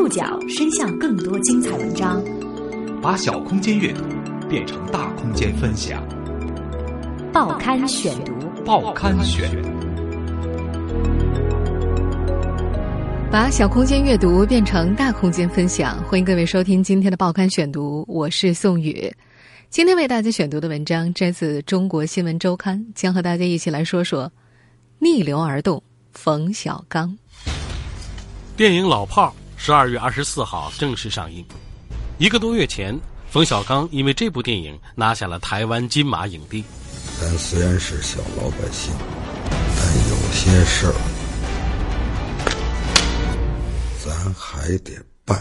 触角伸向更多精彩文章，把小空间阅读变成大空间分享。报刊选读，报刊选，把小空间阅读变成大空间分享。欢迎各位收听今天的报刊选读，我是宋宇。今天为大家选读的文章摘自《中国新闻周刊》，将和大家一起来说说逆流而动。冯小刚电影《老炮儿》十二月二十四号正式上映。一个多月前，冯小刚因为这部电影拿下了台湾金马影帝。咱虽然是小老百姓，但有些事儿咱还得办。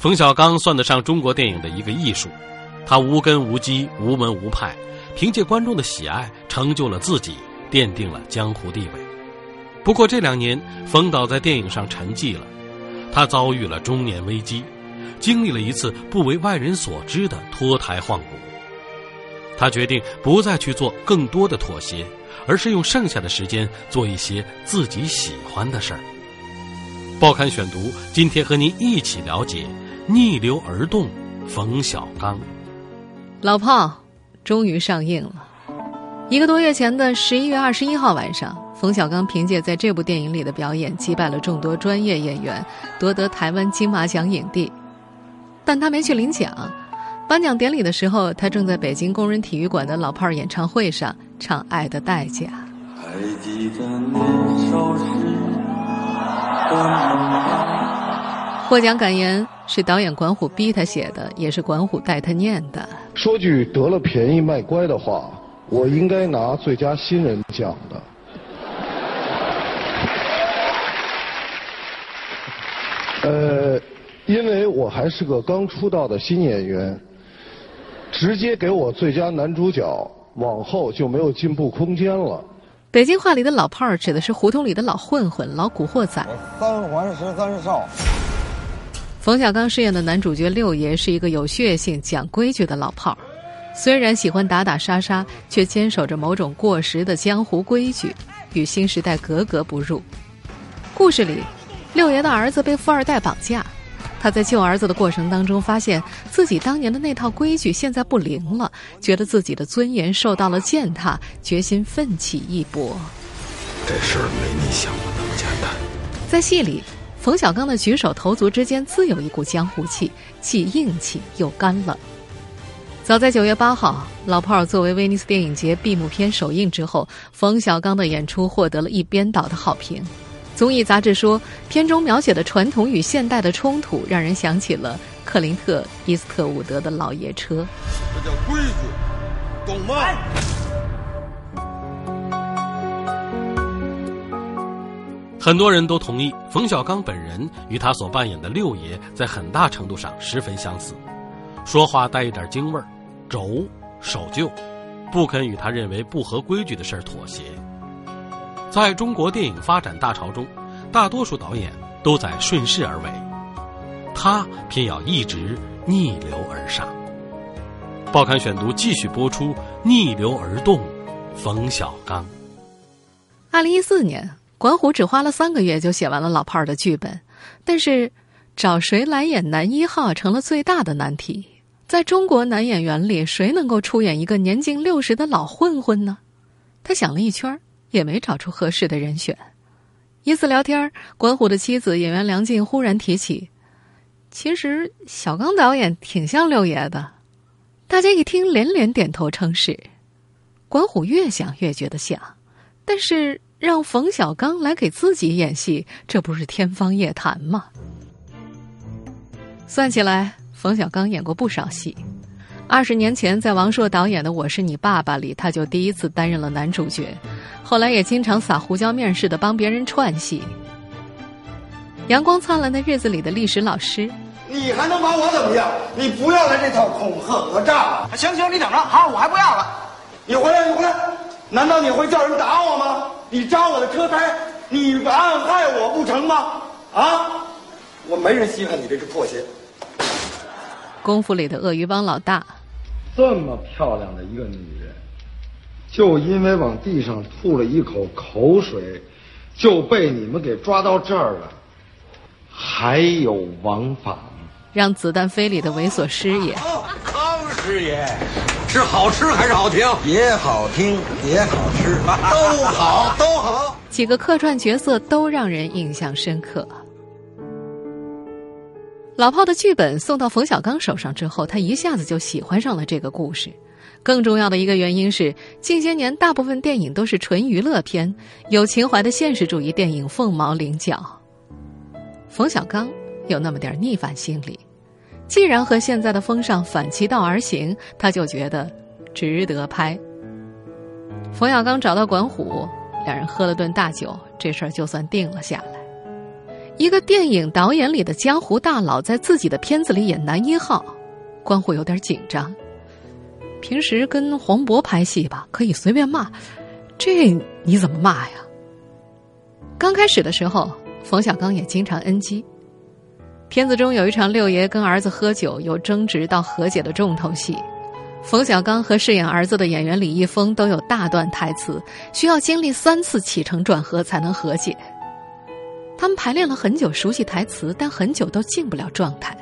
冯小刚算得上中国电影的一个艺术，他无根无基、无门无派，凭借观众的喜爱，成就了自己，奠定了江湖地位。不过这两年，冯导在电影上沉寂了，他遭遇了中年危机，经历了一次不为外人所知的脱胎换骨。他决定不再去做更多的妥协，而是用剩下的时间做一些自己喜欢的事儿。报刊选读，今天和您一起了解逆流而动，冯小刚。老炮终于上映了，一个多月前的十一月二十一号晚上。冯小刚凭借在这部电影里的表演，击败了众多专业演员，夺得台湾金马奖影帝。但他没去领奖，颁奖典礼的时候，他正在北京工人体育馆的老炮儿演唱会上唱《爱的代价》。还记得年少时获奖感言是导演管虎逼他写的，也是管虎带他念的。说句得了便宜卖乖的话，我应该拿最佳新人奖的。因为我还是个刚出道的新演员，直接给我最佳男主角，往后就没有进步空间了。北京话里的老炮儿指的是胡同里的老混混、老古惑仔。三环十三少。冯小刚饰演的男主角六爷是一个有血性、讲规矩的老炮儿，虽然喜欢打打杀杀，却坚守着某种过时的江湖规矩，与新时代格格不入。故事里。六爷的儿子被富二代绑架，他在救儿子的过程当中，发现自己当年的那套规矩现在不灵了，觉得自己的尊严受到了践踏，决心奋起一搏。这事儿没你想的那么简单。在戏里，冯小刚的举手投足之间自有一股江湖气，既硬气又干冷。早在九月八号，《老炮儿》作为威尼斯电影节闭幕片首映之后，冯小刚的演出获得了一边倒的好评。综艺杂志说，片中描写的传统与现代的冲突，让人想起了克林特·伊斯特伍德的老爷车。这叫规矩，懂吗？很多人都同意，冯小刚本人与他所扮演的六爷在很大程度上十分相似，说话带一点京味儿，轴守旧，不肯与他认为不合规矩的事儿妥协。在中国电影发展大潮中，大多数导演都在顺势而为，他偏要一直逆流而上。报刊选读继续播出《逆流而动》，冯小刚。二零一四年，管虎只花了三个月就写完了《老炮儿》的剧本，但是找谁来演男一号成了最大的难题。在中国男演员里，谁能够出演一个年近六十的老混混呢？他想了一圈儿。也没找出合适的人选。一次聊天，管虎的妻子演员梁静忽然提起：“其实小刚导演挺像六爷的。”大家一听，连连点头称是。管虎越想越觉得像，但是让冯小刚来给自己演戏，这不是天方夜谭吗？算起来，冯小刚演过不少戏。二十年前，在王朔导演的《我是你爸爸》里，他就第一次担任了男主角。后来也经常撒胡椒面似的帮别人串戏。阳光灿烂的日子里的历史老师，你还能把我怎么样？你不要来这套恐吓讹诈了！行行，你等着，好，我还不要了。你回来，你回来，难道你会叫人打我吗？你扎我的车胎，你暗害我不成吗？啊！我没人稀罕你这只破鞋。功夫里的鳄鱼帮老大，这么漂亮的一个女人。就因为往地上吐了一口口水，就被你们给抓到这儿了。还有王法吗？让子弹飞里的猥琐师爷。康师爷，是好吃还是好听？也好听，也好吃，都好，都好。几个客串角色都让人印象深刻。老炮的剧本送到冯小刚手上之后，他一下子就喜欢上了这个故事。更重要的一个原因是，近些年大部分电影都是纯娱乐片，有情怀的现实主义电影凤毛麟角。冯小刚有那么点逆反心理，既然和现在的风尚反其道而行，他就觉得值得拍。冯小刚找到管虎，两人喝了顿大酒，这事儿就算定了下来。一个电影导演里的江湖大佬，在自己的片子里演男一号，关虎有点紧张。平时跟黄渤拍戏吧，可以随便骂，这你怎么骂呀？刚开始的时候，冯小刚也经常 NG。片子中有一场六爷跟儿子喝酒，有争执到和解的重头戏，冯小刚和饰演儿子的演员李易峰都有大段台词，需要经历三次起承转合才能和解。他们排练了很久，熟悉台词，但很久都进不了状态。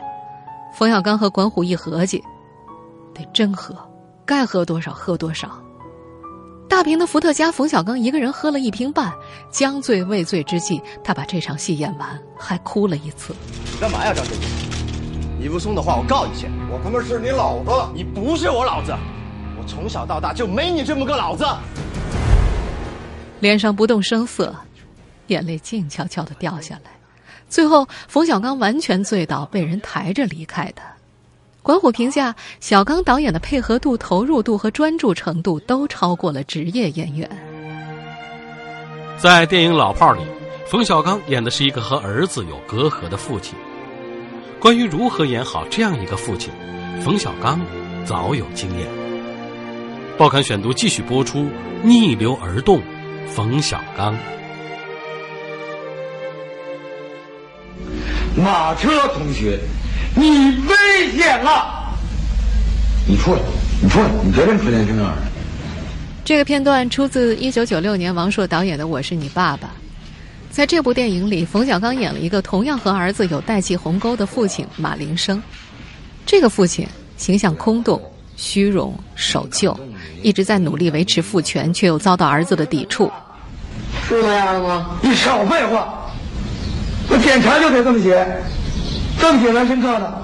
冯小刚和管虎一合计，得真喝，该喝多少喝多少。大瓶的伏特加，冯小刚一个人喝了一瓶半，将醉未醉之际，他把这场戏演完，还哭了一次。你干嘛呀，张振宇？你不松的话，我告你去。我他妈是你老子，你不是我老子，我从小到大就没你这么个老子。脸上不动声色。眼泪静悄悄的掉下来，最后冯小刚完全醉倒，被人抬着离开的。管虎评价小刚导演的配合度、投入度和专注程度都超过了职业演员。在电影《老炮儿》里，冯小刚演的是一个和儿子有隔阂的父亲。关于如何演好这样一个父亲，冯小刚早有经验。报刊选读继续播出：逆流而动，冯小刚。马车同学，你危险了！你出来，你出来，你别跟纯天这样。这个片段出自一九九六年王朔导演的《我是你爸爸》。在这部电影里，冯小刚演了一个同样和儿子有代际鸿沟的父亲马林生。这个父亲形象空洞、虚荣、守旧，一直在努力维持父权，却又遭到儿子的抵触。是那样的吗？你少废话！我检查就得这么写，这么写来深刻的。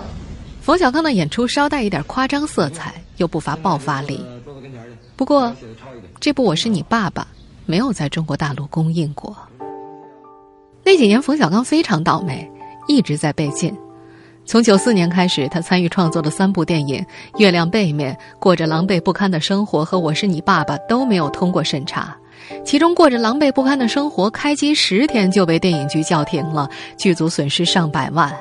冯小刚的演出稍带一点夸张色彩，又不乏爆发力。不过，这部《我是你爸爸》没有在中国大陆公映过。那几年，冯小刚非常倒霉，一直在被禁。从九四年开始，他参与创作的三部电影《月亮背面》《过着狼狈不堪的生活》和《我是你爸爸》都没有通过审查。其中过着狼狈不堪的生活，开机十天就被电影局叫停了，剧组损失上百万。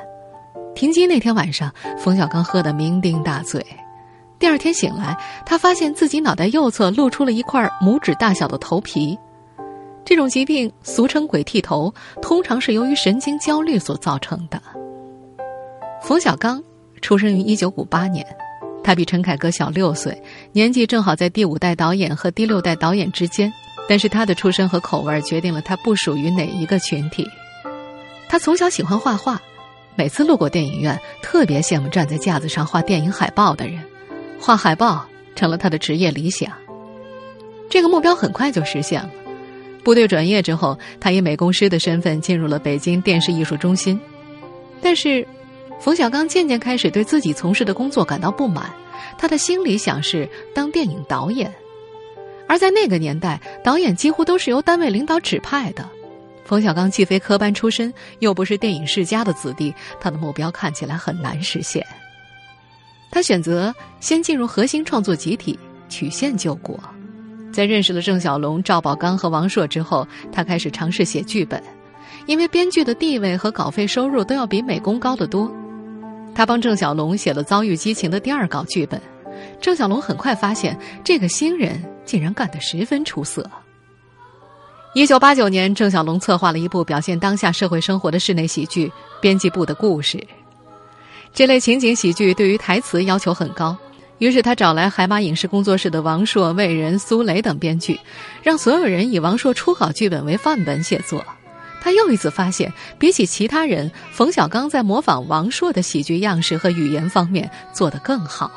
停机那天晚上，冯小刚喝得酩酊大醉。第二天醒来，他发现自己脑袋右侧露出了一块拇指大小的头皮。这种疾病俗称“鬼剃头”，通常是由于神经焦虑所造成的。冯小刚出生于一九五八年，他比陈凯歌小六岁，年纪正好在第五代导演和第六代导演之间。但是他的出身和口味决定了他不属于哪一个群体。他从小喜欢画画，每次路过电影院，特别羡慕站在架子上画电影海报的人。画海报成了他的职业理想。这个目标很快就实现了。部队转业之后，他以美工师的身份进入了北京电视艺术中心。但是，冯小刚渐渐开始对自己从事的工作感到不满。他的心里想是当电影导演。而在那个年代，导演几乎都是由单位领导指派的。冯小刚既非科班出身，又不是电影世家的子弟，他的目标看起来很难实现。他选择先进入核心创作集体，曲线救国。在认识了郑晓龙、赵宝刚和王朔之后，他开始尝试写剧本，因为编剧的地位和稿费收入都要比美工高得多。他帮郑晓龙写了《遭遇激情》的第二稿剧本。郑晓龙很快发现，这个新人竟然干得十分出色。一九八九年，郑晓龙策划了一部表现当下社会生活的室内喜剧《编辑部的故事》。这类情景喜剧对于台词要求很高，于是他找来海马影视工作室的王朔、魏仁、苏雷等编剧，让所有人以王朔初稿剧本为范本写作。他又一次发现，比起其他人，冯小刚在模仿王朔的喜剧样式和语言方面做得更好。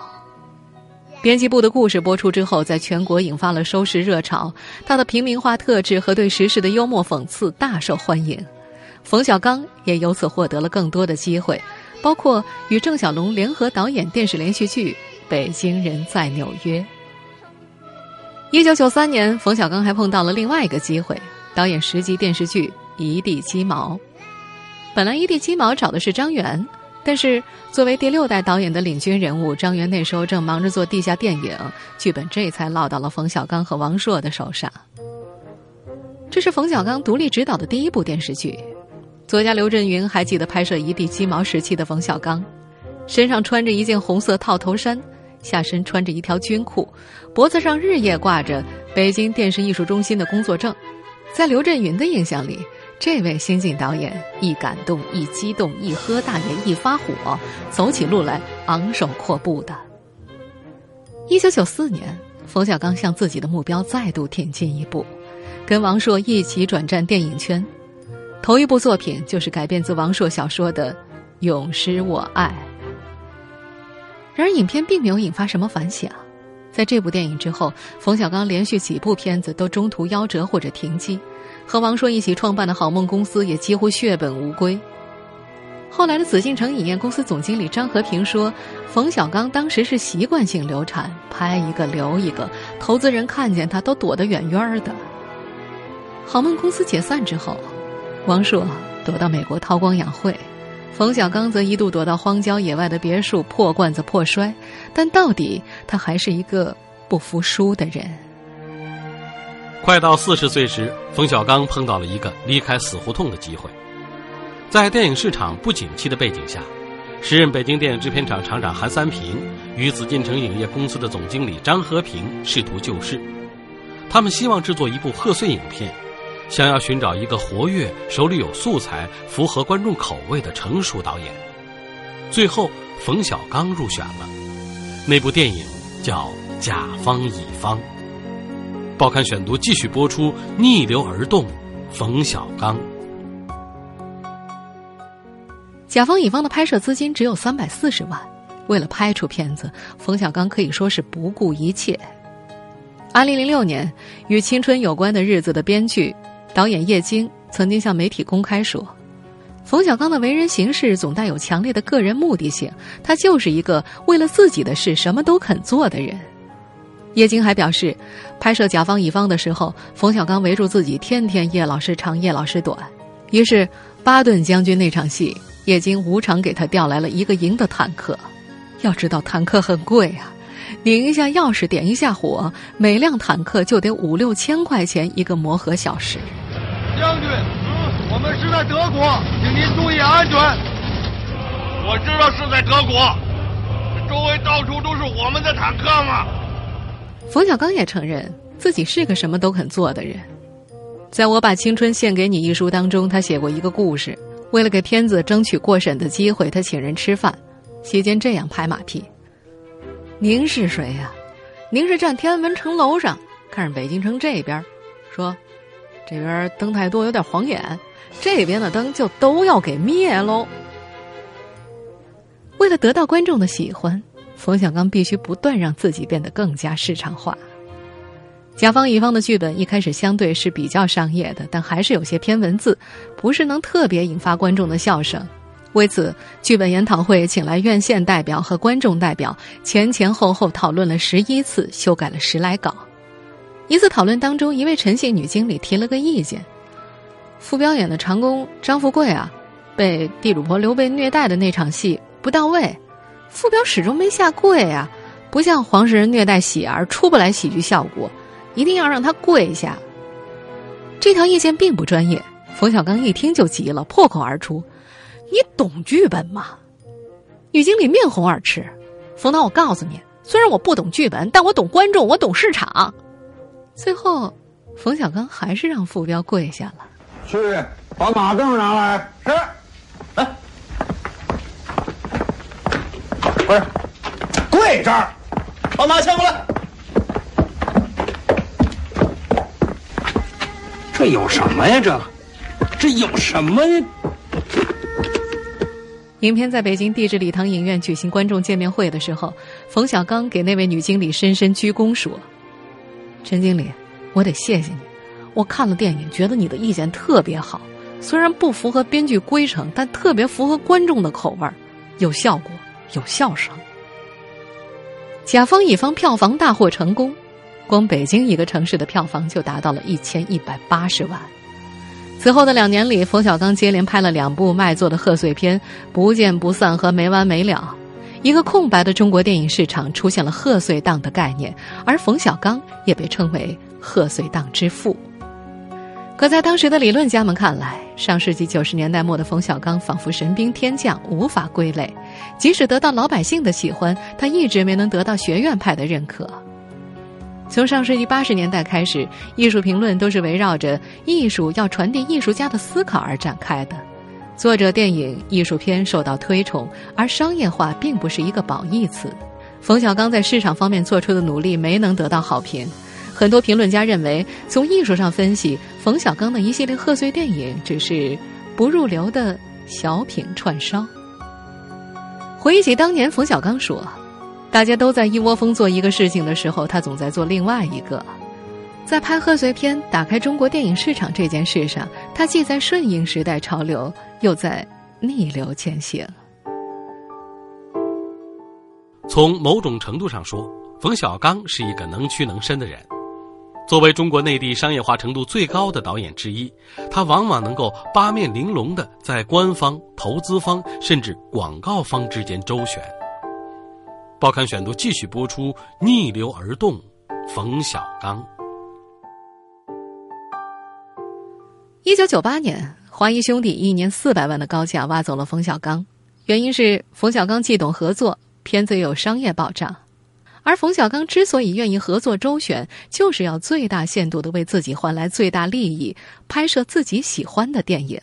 编辑部的故事播出之后，在全国引发了收视热潮。他的平民化特质和对时事的幽默讽刺大受欢迎，冯小刚也由此获得了更多的机会，包括与郑晓龙联合导演电视连续剧《北京人在纽约》。一九九三年，冯小刚还碰到了另外一个机会，导演十集电视剧《一地鸡毛》。本来《一地鸡毛》找的是张元。但是，作为第六代导演的领军人物，张元那时候正忙着做地下电影，剧本这才落到了冯小刚和王朔的手上。这是冯小刚独立执导的第一部电视剧。作家刘震云还记得拍摄《一地鸡毛》时期的冯小刚，身上穿着一件红色套头衫，下身穿着一条军裤，脖子上日夜挂着北京电视艺术中心的工作证。在刘震云的印象里。这位新晋导演一感动、一激动、一喝大爷、一发火，走起路来昂首阔步的。一九九四年，冯小刚向自己的目标再度挺进一步，跟王朔一起转战电影圈。头一部作品就是改编自王朔小说的《永失我爱》。然而，影片并没有引发什么反响。在这部电影之后，冯小刚连续几部片子都中途夭折或者停机。和王朔一起创办的好梦公司也几乎血本无归。后来的紫禁城影业公司总经理张和平说：“冯小刚当时是习惯性流产，拍一个留一个，投资人看见他都躲得远远的。”好梦公司解散之后，王朔躲到美国韬光养晦，冯小刚则一度躲到荒郊野外的别墅破罐子破摔。但到底，他还是一个不服输的人。快到四十岁时，冯小刚碰到了一个离开死胡同的机会。在电影市场不景气的背景下，时任北京电影制片厂厂长韩三平与紫禁城影业公司的总经理张和平试图救市。他们希望制作一部贺岁影片，想要寻找一个活跃、手里有素材、符合观众口味的成熟导演。最后，冯小刚入选了。那部电影叫《甲方乙方》。报刊选读继续播出，逆流而动，冯小刚。甲方乙方的拍摄资金只有三百四十万，为了拍出片子，冯小刚可以说是不顾一切。二零零六年，与青春有关的日子的编剧、导演叶京曾经向媒体公开说，冯小刚的为人行事总带有强烈的个人目的性，他就是一个为了自己的事什么都肯做的人。叶京还表示，拍摄甲方乙方的时候，冯小刚围住自己，天天叶老师长，叶老师短。于是巴顿将军那场戏，叶京无偿给他调来了一个营的坦克。要知道坦克很贵啊，拧一下钥匙，点一下火，每辆坦克就得五六千块钱一个磨合小时。将军，我们是在德国，请您注意安全。我知道是在德国，周围到处都是我们的坦克嘛。冯小刚也承认自己是个什么都肯做的人。在我把青春献给你一书当中，他写过一个故事。为了给片子争取过审的机会，他请人吃饭，期间这样拍马屁：“您是谁呀？您是站天安门城楼上看着北京城这边，说这边灯太多有点晃眼，这边的灯就都要给灭喽。”为了得到观众的喜欢。冯小刚必须不断让自己变得更加市场化。甲方乙方的剧本一开始相对是比较商业的，但还是有些偏文字，不是能特别引发观众的笑声。为此，剧本研讨会请来院线代表和观众代表，前前后后讨论了十一次，修改了十来稿。一次讨论当中，一位陈姓女经理提了个意见：傅彪演的长工张富贵啊，被地主婆刘备虐待的那场戏不到位。傅彪始终没下跪啊，不像黄世仁虐待喜儿出不来喜剧效果，一定要让他跪下。这条意见并不专业，冯小刚一听就急了，破口而出：“你懂剧本吗？”女经理面红耳赤：“冯导，我告诉你，虽然我不懂剧本，但我懂观众，我懂市场。”最后，冯小刚还是让傅彪跪下了。去把马凳拿来。是。来。不是，跪这儿，把马牵过来。这有什么呀？这这有什么呀？影片在北京地质礼堂影院举行观众见面会的时候，冯小刚给那位女经理深深鞠躬说：“陈经理，我得谢谢你。我看了电影，觉得你的意见特别好，虽然不符合编剧规程，但特别符合观众的口味儿，有效果，有笑声。”甲方乙方票房大获成功，光北京一个城市的票房就达到了一千一百八十万。此后的两年里，冯小刚接连拍了两部卖座的贺岁片《不见不散》和《没完没了》，一个空白的中国电影市场出现了贺岁档的概念，而冯小刚也被称为贺岁档之父。可在当时的理论家们看来，上世纪九十年代末的冯小刚仿佛神兵天将，无法归类。即使得到老百姓的喜欢，他一直没能得到学院派的认可。从上世纪八十年代开始，艺术评论都是围绕着艺术要传递艺术家的思考而展开的。作者电影、艺术片受到推崇，而商业化并不是一个褒义词。冯小刚在市场方面做出的努力没能得到好评，很多评论家认为，从艺术上分析，冯小刚的一系列贺岁电影只是不入流的小品串烧。回忆起当年，冯小刚说。大家都在一窝蜂做一个事情的时候，他总在做另外一个。在拍贺岁片、打开中国电影市场这件事上，他既在顺应时代潮流，又在逆流前行。从某种程度上说，冯小刚是一个能屈能伸的人。作为中国内地商业化程度最高的导演之一，他往往能够八面玲珑的在官方、投资方甚至广告方之间周旋。报刊选读继续播出，逆流而动，冯小刚。一九九八年，华谊兄弟一年四百万的高价挖走了冯小刚，原因是冯小刚既懂合作，片子有商业保障。而冯小刚之所以愿意合作周旋，就是要最大限度的为自己换来最大利益，拍摄自己喜欢的电影。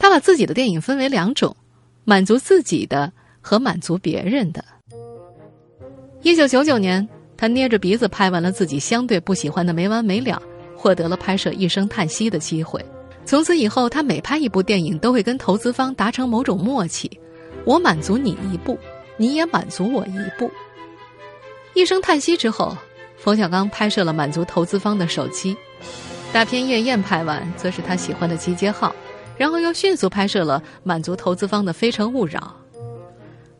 他把自己的电影分为两种：满足自己的和满足别人的。一九九九年，他捏着鼻子拍完了自己相对不喜欢的《没完没了》，获得了拍摄《一声叹息》的机会。从此以后，他每拍一部电影，都会跟投资方达成某种默契：我满足你一步，你也满足我一步。《一声叹息》之后，冯小刚拍摄了满足投资方的手机大片《夜宴》，拍完则是他喜欢的《集结号》，然后又迅速拍摄了满足投资方的《非诚勿扰》。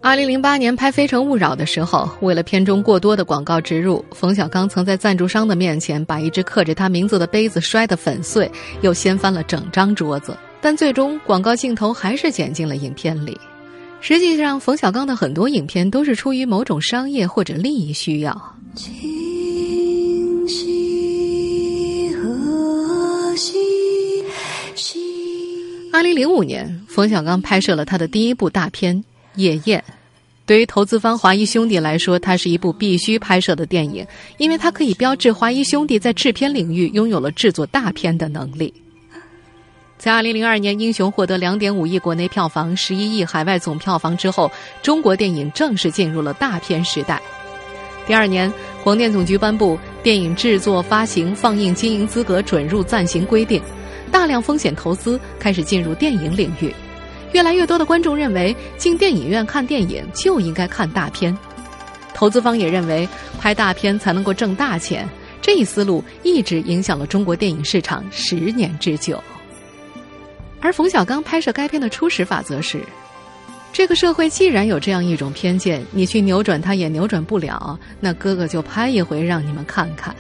二零零八年拍《非诚勿扰》的时候，为了片中过多的广告植入，冯小刚曾在赞助商的面前把一只刻着他名字的杯子摔得粉碎，又掀翻了整张桌子。但最终广告镜头还是剪进了影片里。实际上，冯小刚的很多影片都是出于某种商业或者利益需要。二零零五年，冯小刚拍摄了他的第一部大片。夜宴，对于投资方华谊兄弟来说，它是一部必须拍摄的电影，因为它可以标志华谊兄弟在制片领域拥有了制作大片的能力。在二零零二年《英雄》获得两点五亿国内票房、十一亿海外总票房之后，中国电影正式进入了大片时代。第二年，广电总局颁布《电影制作、发行、放映经营资格准入暂行规定》，大量风险投资开始进入电影领域。越来越多的观众认为，进电影院看电影就应该看大片，投资方也认为拍大片才能够挣大钱。这一思路一直影响了中国电影市场十年之久。而冯小刚拍摄该片的初始法则是：这个社会既然有这样一种偏见，你去扭转它也扭转不了，那哥哥就拍一回让你们看看。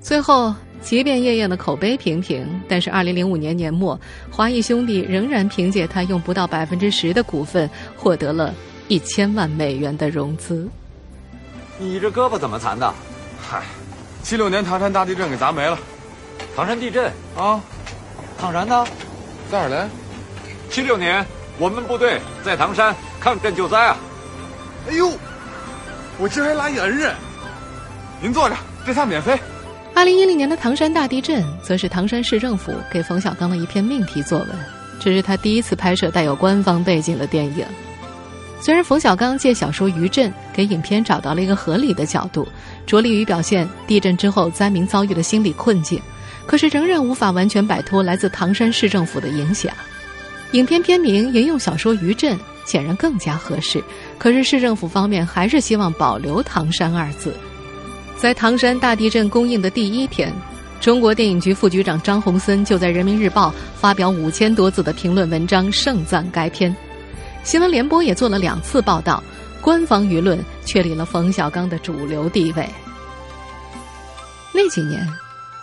最后。即便夜宴的口碑平平，但是二零零五年年末，华谊兄弟仍然凭借他用不到百分之十的股份，获得了一千万美元的融资。你这胳膊怎么残的？嗨，七六年唐山大地震给砸没了。唐山地震啊？唐山呢？在哪儿嘞？七六年我们部队在唐山抗震救灾啊。哎呦，我这还拉一恩人。您坐着，这餐免费。二零一零年的唐山大地震，则是唐山市政府给冯小刚的一篇命题作文。这是他第一次拍摄带有官方背景的电影。虽然冯小刚借小说《余震》给影片找到了一个合理的角度，着力于表现地震之后灾民遭遇的心理困境，可是仍然无法完全摆脱来自唐山市政府的影响。影片片名引用小说《余震》，显然更加合适。可是市政府方面还是希望保留“唐山”二字。在唐山大地震公映的第一天，中国电影局副局长张宏森就在《人民日报》发表五千多字的评论文章，盛赞该片。新闻联播也做了两次报道，官方舆论确立了冯小刚的主流地位。那几年。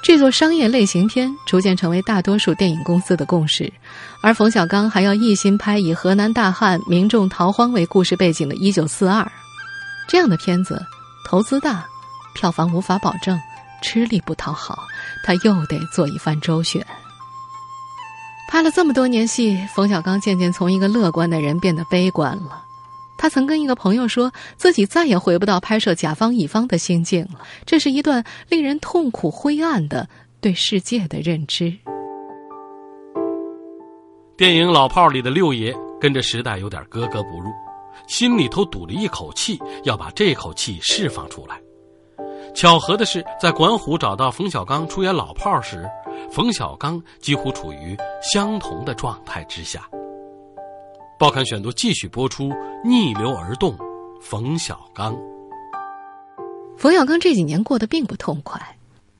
制作商业类型片逐渐成为大多数电影公司的共识，而冯小刚还要一心拍以河南大旱、民众逃荒为故事背景的《一九四二》，这样的片子投资大，票房无法保证，吃力不讨好，他又得做一番周旋。拍了这么多年戏，冯小刚渐渐从一个乐观的人变得悲观了。他曾跟一个朋友说，自己再也回不到拍摄《甲方乙方》的心境了。这是一段令人痛苦、灰暗的对世界的认知。电影《老炮儿》里的六爷跟着时代有点格格不入，心里头堵了一口气，要把这口气释放出来。巧合的是，在管虎找到冯小刚出演《老炮儿》时，冯小刚几乎处于相同的状态之下。报刊选读继续播出，逆流而动，冯小刚。冯小刚这几年过得并不痛快。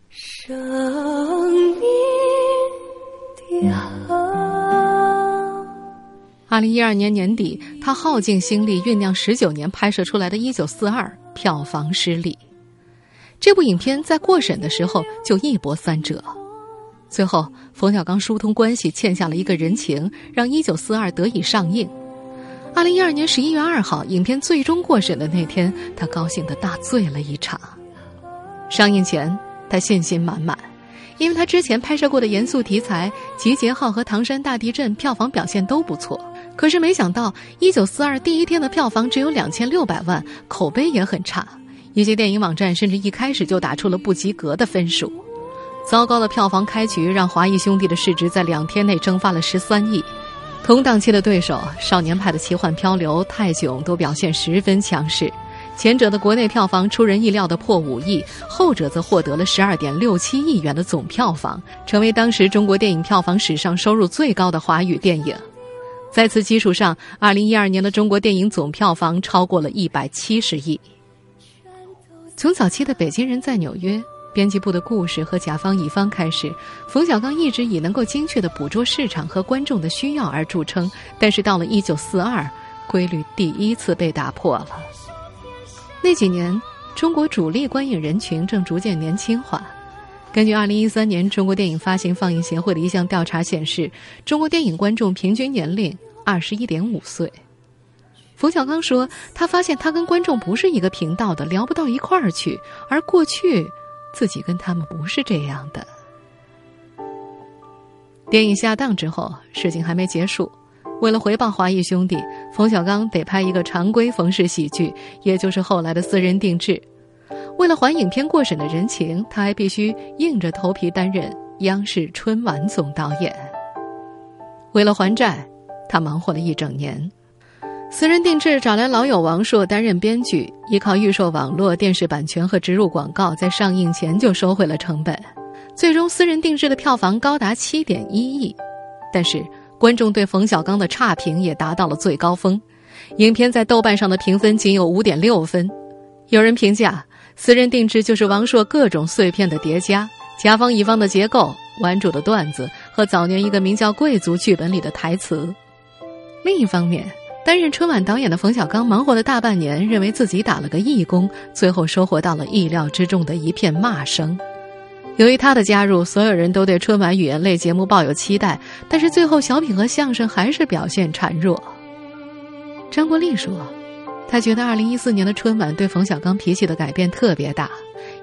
生命的二零一二年年底，他耗尽心力酝酿十九年拍摄出来的《一九四二》票房失利。这部影片在过审的时候就一波三折。最后，冯小刚疏通关系，欠下了一个人情，让《一九四二》得以上映。二零一二年十一月二号，影片最终过审的那天，他高兴的大醉了一场。上映前，他信心满满，因为他之前拍摄过的严肃题材《集结号》和《唐山大地震》票房表现都不错。可是没想到，《一九四二》第一天的票房只有两千六百万，口碑也很差。一些电影网站甚至一开始就打出了不及格的分数。糟糕的票房开局让华谊兄弟的市值在两天内蒸发了十三亿，同档期的对手少年派的奇幻漂流、泰囧都表现十分强势。前者的国内票房出人意料的破五亿，后者则获得了十二点六七亿元的总票房，成为当时中国电影票房史上收入最高的华语电影。在此基础上，二零一二年的中国电影总票房超过了一百七十亿。从早期的北京人在纽约。编辑部的故事和甲方乙方开始，冯小刚一直以能够精确的捕捉市场和观众的需要而著称。但是到了一九四二，规律第一次被打破了。那几年，中国主力观影人群正逐渐年轻化。根据二零一三年中国电影发行放映协会的一项调查显示，中国电影观众平均年龄二十一点五岁。冯小刚说，他发现他跟观众不是一个频道的，聊不到一块儿去，而过去。自己跟他们不是这样的。电影下档之后，事情还没结束。为了回报华谊兄弟，冯小刚得拍一个常规冯氏喜剧，也就是后来的私人定制。为了还影片过审的人情，他还必须硬着头皮担任央视春晚总导演。为了还债，他忙活了一整年。私人定制找来老友王朔担任编剧，依靠预售网络、电视版权和植入广告，在上映前就收回了成本。最终，私人定制的票房高达七点一亿，但是观众对冯小刚的差评也达到了最高峰。影片在豆瓣上的评分仅有五点六分。有人评价，私人定制就是王朔各种碎片的叠加，甲方乙方的结构、玩主的段子和早年一个名叫《贵族》剧本里的台词。另一方面，担任春晚导演的冯小刚忙活了大半年，认为自己打了个义工，最后收获到了意料之中的一片骂声。由于他的加入，所有人都对春晚语言类节目抱有期待，但是最后小品和相声还是表现孱弱。张国立说：“他觉得2014年的春晚对冯小刚脾气的改变特别大。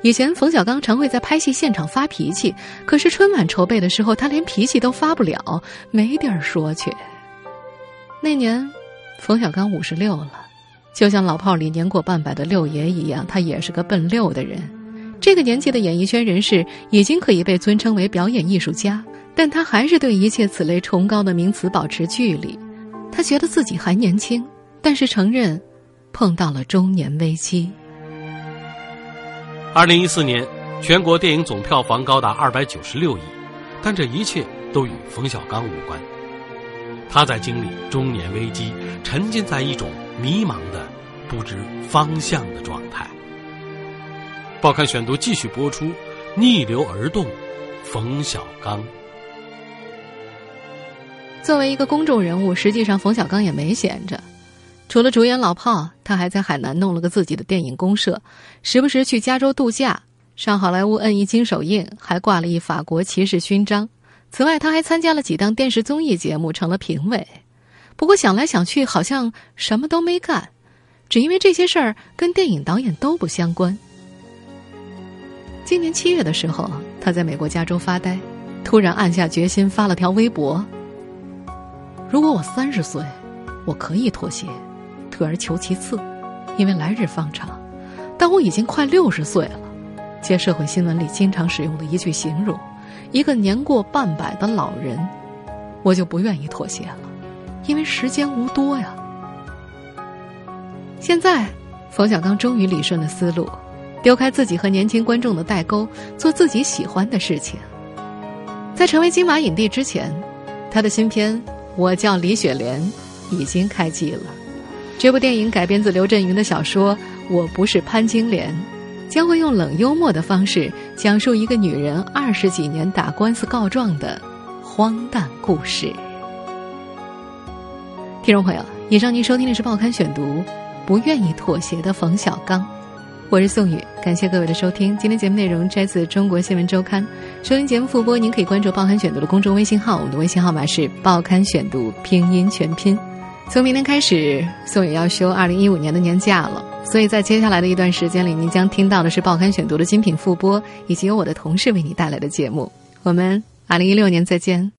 以前冯小刚常会在拍戏现场发脾气，可是春晚筹备的时候，他连脾气都发不了，没地儿说去。那年。”冯小刚五十六了，就像老炮里年过半百的六爷一样，他也是个奔六的人。这个年纪的演艺圈人士已经可以被尊称为表演艺术家，但他还是对一切此类崇高的名词保持距离。他觉得自己还年轻，但是承认碰到了中年危机。二零一四年，全国电影总票房高达二百九十六亿，但这一切都与冯小刚无关。他在经历中年危机，沉浸在一种迷茫的、不知方向的状态。报刊选读继续播出，《逆流而动》，冯小刚。作为一个公众人物，实际上冯小刚也没闲着。除了主演《老炮》，他还在海南弄了个自己的电影公社，时不时去加州度假，上好莱坞摁一金手印，还挂了一法国骑士勋章。此外，他还参加了几档电视综艺节目，成了评委。不过想来想去，好像什么都没干，只因为这些事儿跟电影导演都不相关。今年七月的时候，他在美国加州发呆，突然暗下决心，发了条微博。如果我三十岁，我可以妥协，退而求其次，因为来日方长。但我已经快六十岁了，借社会新闻里经常使用的一句形容，一个年过半百的老人，我就不愿意妥协了，因为时间无多呀。现在，冯小刚终于理顺了思路，丢开自己和年轻观众的代沟，做自己喜欢的事情。在成为金马影帝之前，他的新片。我叫李雪莲，已经开机了。这部电影改编自刘震云的小说《我不是潘金莲》，将会用冷幽默的方式讲述一个女人二十几年打官司告状的荒诞故事。听众朋友，以上您收听的是《报刊选读》，不愿意妥协的冯小刚。我是宋宇，感谢各位的收听。今天节目内容摘自《中国新闻周刊》，收听节目复播，您可以关注《报刊选读》的公众微信号，我们的微信号码是《报刊选读》拼音全拼。从明天开始，宋宇要休二零一五年的年假了，所以在接下来的一段时间里，您将听到的是《报刊选读》的精品复播，以及由我的同事为你带来的节目。我们二零一六年再见。